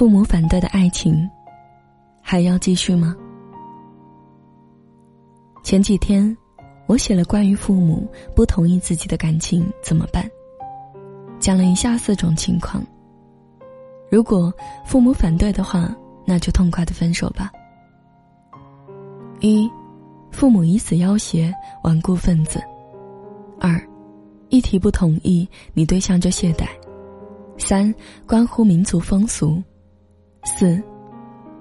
父母反对的爱情，还要继续吗？前几天，我写了关于父母不同意自己的感情怎么办，讲了以下四种情况。如果父母反对的话，那就痛快的分手吧。一，父母以死要挟，顽固分子。二，一提不同意，你对象就懈怠。三，关乎民族风俗。四，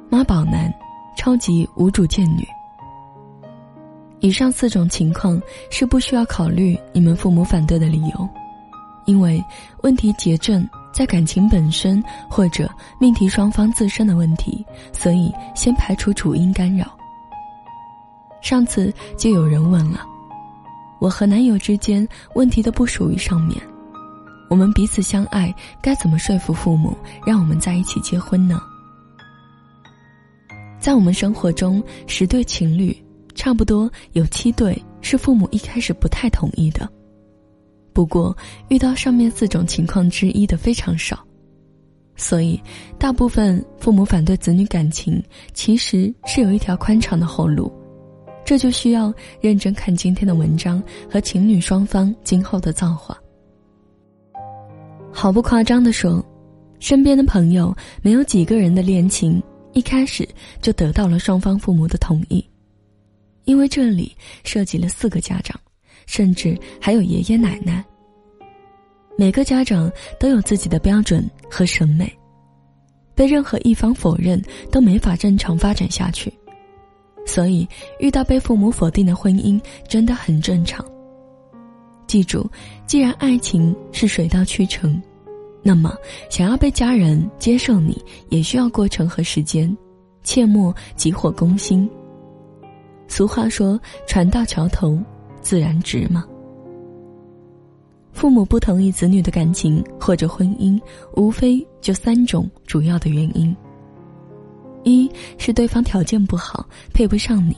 妈宝男，超级无主见女。以上四种情况是不需要考虑你们父母反对的理由，因为问题结症在感情本身或者命题双方自身的问题，所以先排除主因干扰。上次就有人问了，我和男友之间问题都不属于上面，我们彼此相爱，该怎么说服父母让我们在一起结婚呢？在我们生活中，十对情侣，差不多有七对是父母一开始不太同意的。不过，遇到上面四种情况之一的非常少，所以大部分父母反对子女感情，其实是有一条宽敞的后路。这就需要认真看今天的文章和情侣双方今后的造化。毫不夸张的说，身边的朋友没有几个人的恋情。一开始就得到了双方父母的同意，因为这里涉及了四个家长，甚至还有爷爷奶奶。每个家长都有自己的标准和审美，被任何一方否认都没法正常发展下去，所以遇到被父母否定的婚姻真的很正常。记住，既然爱情是水到渠成。那么，想要被家人接受你，也需要过程和时间，切莫急火攻心。俗话说：“船到桥头自然直嘛。”父母不同意子女的感情或者婚姻，无非就三种主要的原因：一是对方条件不好，配不上你，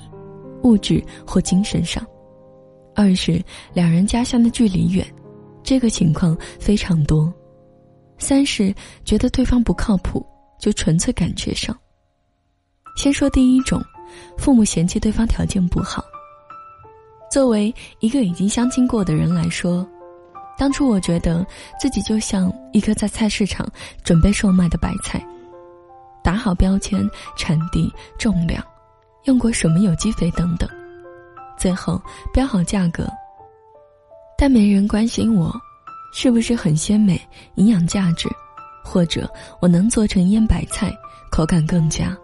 物质或精神上；二是两人家乡的距离远，这个情况非常多。三是觉得对方不靠谱，就纯粹感觉上。先说第一种，父母嫌弃对方条件不好。作为一个已经相亲过的人来说，当初我觉得自己就像一颗在菜市场准备售卖的白菜，打好标签、产地、重量，用过什么有机肥等等，最后标好价格，但没人关心我。是不是很鲜美、营养价值，或者我能做成腌白菜，口感更佳？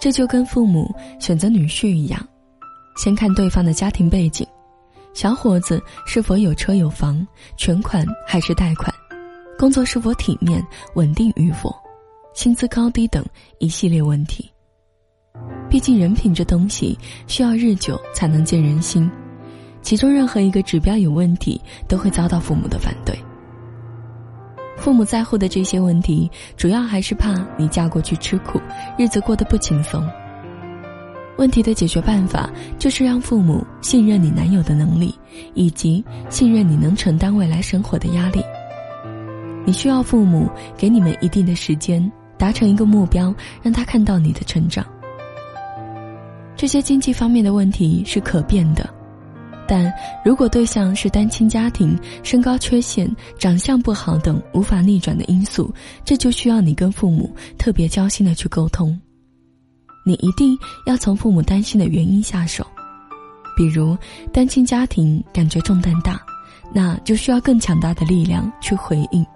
这就跟父母选择女婿一样，先看对方的家庭背景，小伙子是否有车有房，全款还是贷款，工作是否体面、稳定与否，薪资高低等一系列问题。毕竟人品这东西需要日久才能见人心。其中任何一个指标有问题，都会遭到父母的反对。父母在乎的这些问题，主要还是怕你嫁过去吃苦，日子过得不轻松。问题的解决办法，就是让父母信任你男友的能力，以及信任你能承担未来生活的压力。你需要父母给你们一定的时间，达成一个目标，让他看到你的成长。这些经济方面的问题是可变的。但如果对象是单亲家庭、身高缺陷、长相不好等无法逆转的因素，这就需要你跟父母特别交心的去沟通。你一定要从父母担心的原因下手，比如单亲家庭感觉重担大，那就需要更强大的力量去回应。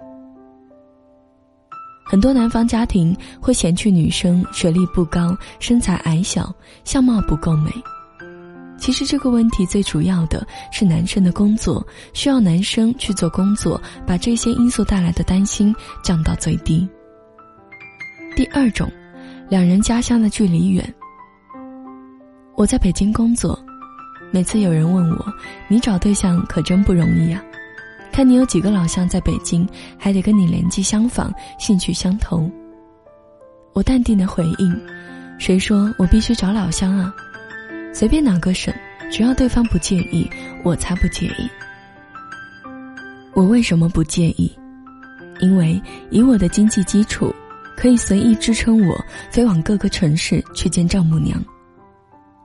很多男方家庭会嫌弃女生学历不高、身材矮小、相貌不够美。其实这个问题最主要的是男生的工作，需要男生去做工作，把这些因素带来的担心降到最低。第二种，两人家乡的距离远。我在北京工作，每次有人问我，你找对象可真不容易啊，看你有几个老乡在北京，还得跟你年纪相仿、兴趣相投。我淡定的回应，谁说我必须找老乡啊？随便哪个省，只要对方不介意，我才不介意。我为什么不介意？因为以我的经济基础，可以随意支撑我飞往各个城市去见丈母娘。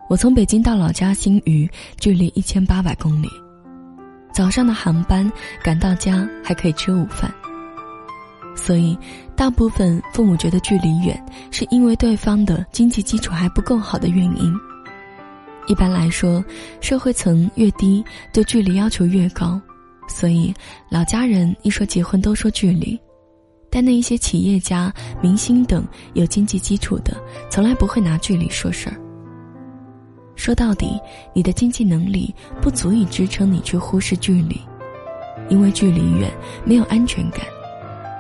我从北京到老家新余，距离一千八百公里。早上的航班赶到家还可以吃午饭。所以，大部分父母觉得距离远，是因为对方的经济基础还不够好的原因。一般来说，社会层越低，对距离要求越高，所以老家人一说结婚都说距离。但那一些企业家、明星等有经济基础的，从来不会拿距离说事儿。说到底，你的经济能力不足以支撑你去忽视距离，因为距离远没有安全感，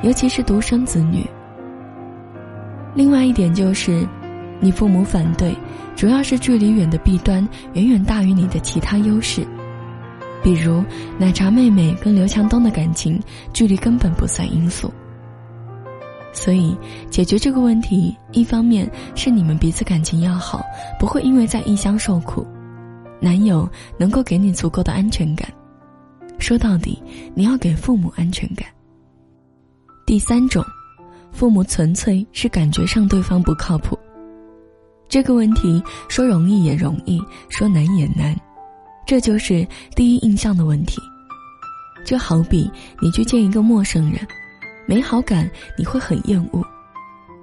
尤其是独生子女。另外一点就是，你父母反对，主要是距离远的弊端远远大于你的其他优势，比如奶茶妹妹跟刘强东的感情，距离根本不算因素。所以，解决这个问题，一方面是你们彼此感情要好，不会因为在异乡受苦，男友能够给你足够的安全感。说到底，你要给父母安全感。第三种，父母纯粹是感觉上对方不靠谱。这个问题说容易也容易，说难也难，这就是第一印象的问题。就好比你去见一个陌生人。没好感，你会很厌恶，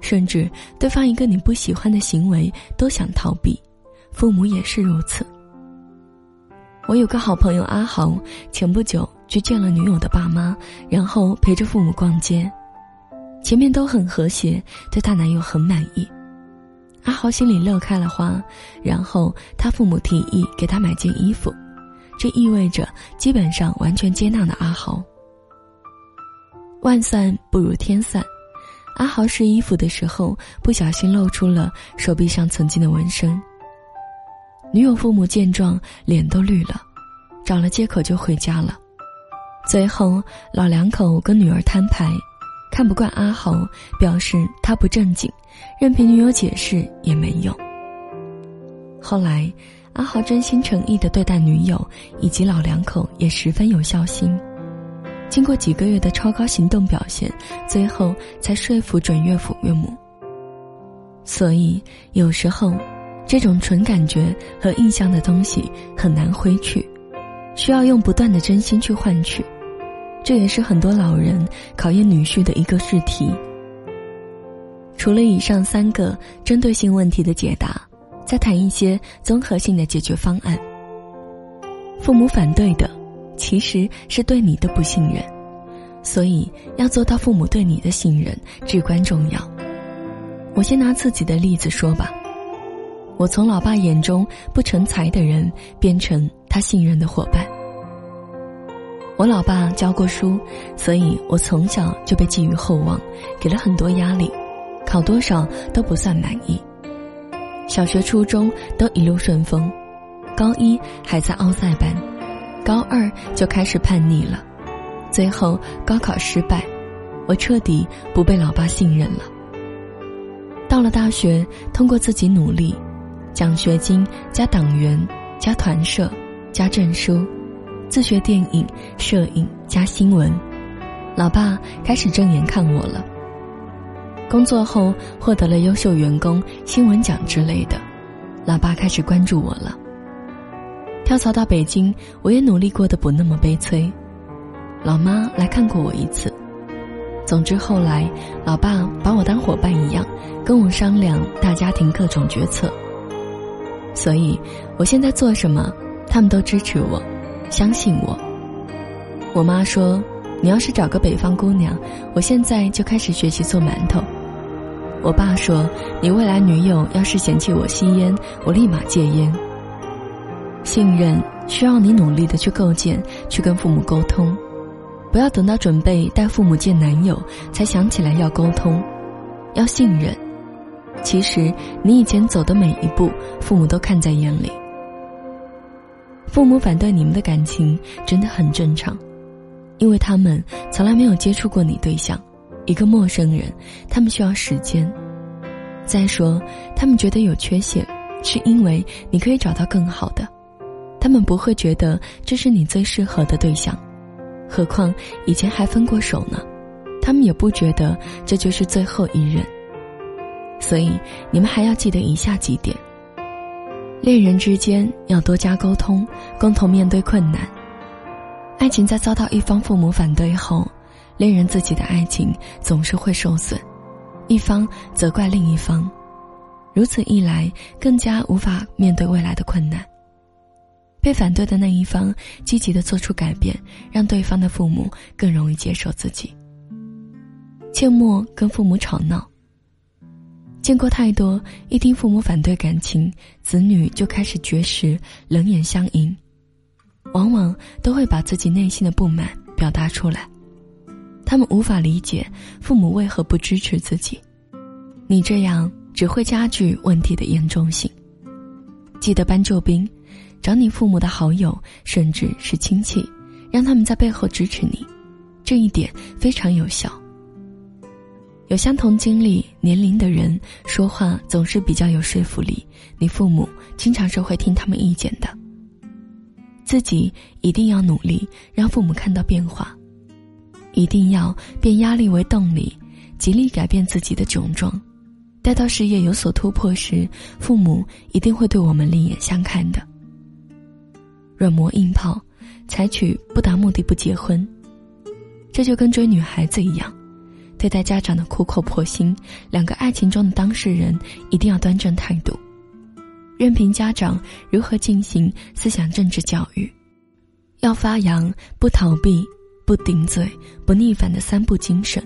甚至对方一个你不喜欢的行为都想逃避。父母也是如此。我有个好朋友阿豪，前不久去见了女友的爸妈，然后陪着父母逛街，前面都很和谐，对他男友很满意。阿豪心里乐开了花，然后他父母提议给他买件衣服，这意味着基本上完全接纳了阿豪。万算不如天算，阿豪试衣服的时候不小心露出了手臂上曾经的纹身。女友父母见状脸都绿了，找了借口就回家了。最后老两口跟女儿摊牌，看不惯阿豪，表示他不正经，任凭女友解释也没用。后来阿豪真心诚意的对待女友以及老两口，也十分有孝心。经过几个月的超高行动表现，最后才说服准岳父岳母。所以有时候，这种纯感觉和印象的东西很难挥去，需要用不断的真心去换取。这也是很多老人考验女婿的一个试题。除了以上三个针对性问题的解答，再谈一些综合性的解决方案。父母反对的。其实是对你的不信任，所以要做到父母对你的信任至关重要。我先拿自己的例子说吧，我从老爸眼中不成才的人变成他信任的伙伴。我老爸教过书，所以我从小就被寄予厚望，给了很多压力，考多少都不算满意。小学、初中都一路顺风，高一还在奥赛班。高二就开始叛逆了，最后高考失败，我彻底不被老爸信任了。到了大学，通过自己努力，奖学金加党员加团社加证书，自学电影、摄影加新闻，老爸开始正眼看我了。工作后获得了优秀员工新闻奖之类的，老爸开始关注我了。跳槽到北京，我也努力过得不那么悲催。老妈来看过我一次。总之后来，老爸把我当伙伴一样，跟我商量大家庭各种决策。所以，我现在做什么，他们都支持我，相信我。我妈说：“你要是找个北方姑娘，我现在就开始学习做馒头。”我爸说：“你未来女友要是嫌弃我吸烟，我立马戒烟。”信任需要你努力的去构建，去跟父母沟通，不要等到准备带父母见男友才想起来要沟通，要信任。其实你以前走的每一步，父母都看在眼里。父母反对你们的感情真的很正常，因为他们从来没有接触过你对象，一个陌生人，他们需要时间。再说，他们觉得有缺陷，是因为你可以找到更好的。他们不会觉得这是你最适合的对象，何况以前还分过手呢。他们也不觉得这就是最后一任，所以你们还要记得以下几点：恋人之间要多加沟通，共同面对困难。爱情在遭到一方父母反对后，恋人自己的爱情总是会受损，一方责怪另一方，如此一来更加无法面对未来的困难。被反对的那一方积极的做出改变，让对方的父母更容易接受自己。切莫跟父母吵闹。见过太多，一听父母反对感情，子女就开始绝食、冷眼相迎，往往都会把自己内心的不满表达出来。他们无法理解父母为何不支持自己，你这样只会加剧问题的严重性。记得搬救兵，找你父母的好友，甚至是亲戚，让他们在背后支持你，这一点非常有效。有相同经历年龄的人说话总是比较有说服力，你父母经常是会听他们意见的。自己一定要努力，让父母看到变化，一定要变压力为动力，极力改变自己的窘状。待到事业有所突破时，父母一定会对我们另眼相看的。软磨硬泡，采取不达目的不结婚，这就跟追女孩子一样。对待家长的苦口婆心，两个爱情中的当事人一定要端正态度，任凭家长如何进行思想政治教育，要发扬不逃避、不顶嘴、不逆反的三不精神，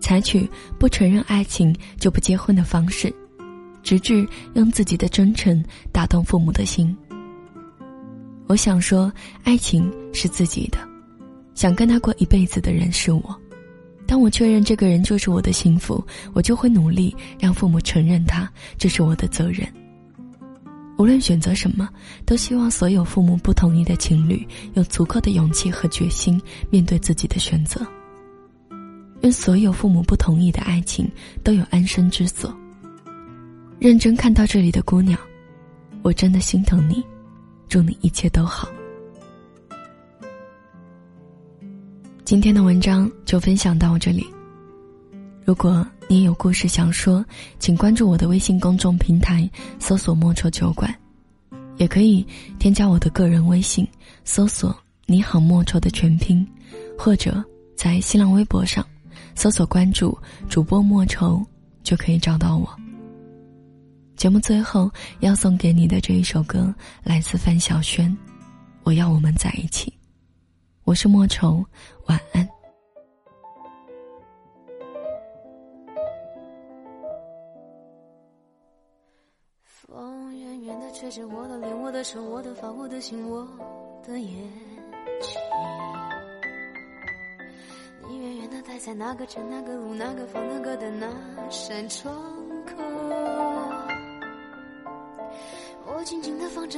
采取不承认爱情就不结婚的方式，直至用自己的真诚打动父母的心。我想说，爱情是自己的，想跟他过一辈子的人是我。当我确认这个人就是我的幸福，我就会努力让父母承认他，这是我的责任。无论选择什么，都希望所有父母不同意的情侣有足够的勇气和决心面对自己的选择。愿所有父母不同意的爱情都有安身之所。认真看到这里的姑娘，我真的心疼你，祝你一切都好。今天的文章就分享到这里。如果你有故事想说，请关注我的微信公众平台，搜索“莫愁酒馆”，也可以添加我的个人微信，搜索“你好莫愁”的全拼，或者在新浪微博上搜索关注主播莫愁，就可以找到我。节目最后要送给你的这一首歌，来自范晓萱，《我要我们在一起》。我是莫愁，晚安。风远远的吹着我的脸，我的手，我的发，我的心，我的眼睛。你远远的待在那个城，那个路，那个房，那个的那扇窗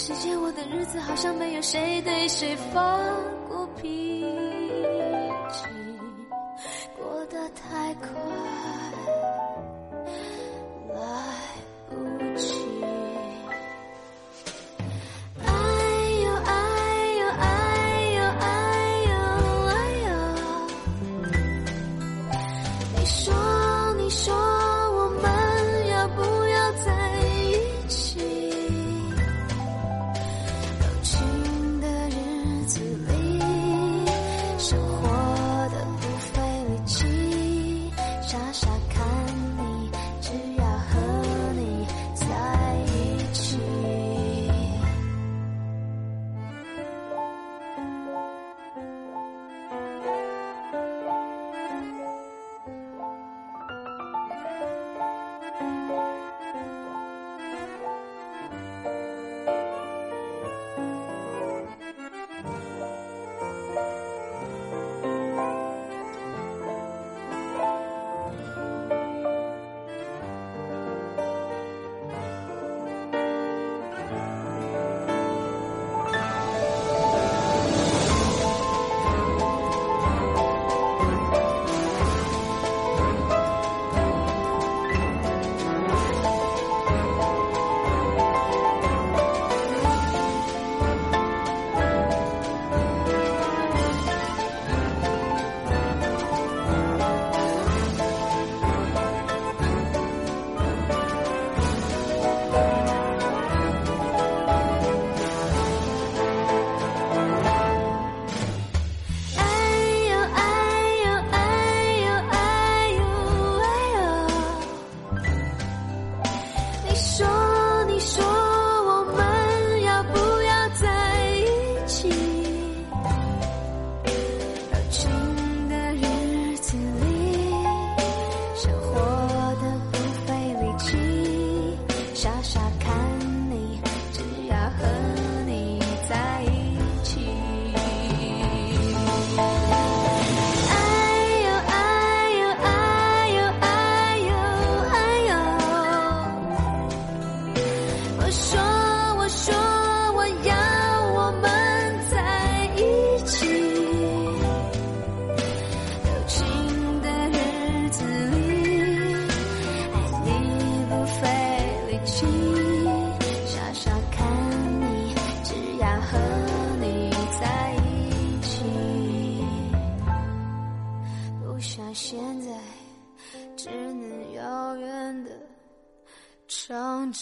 世界，我的日子，好像没有谁对谁发过脾气，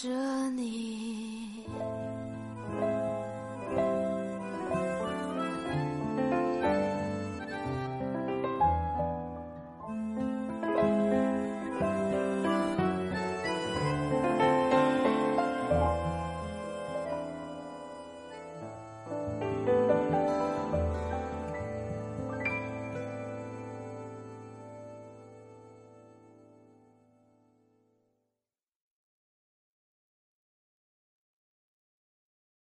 着你。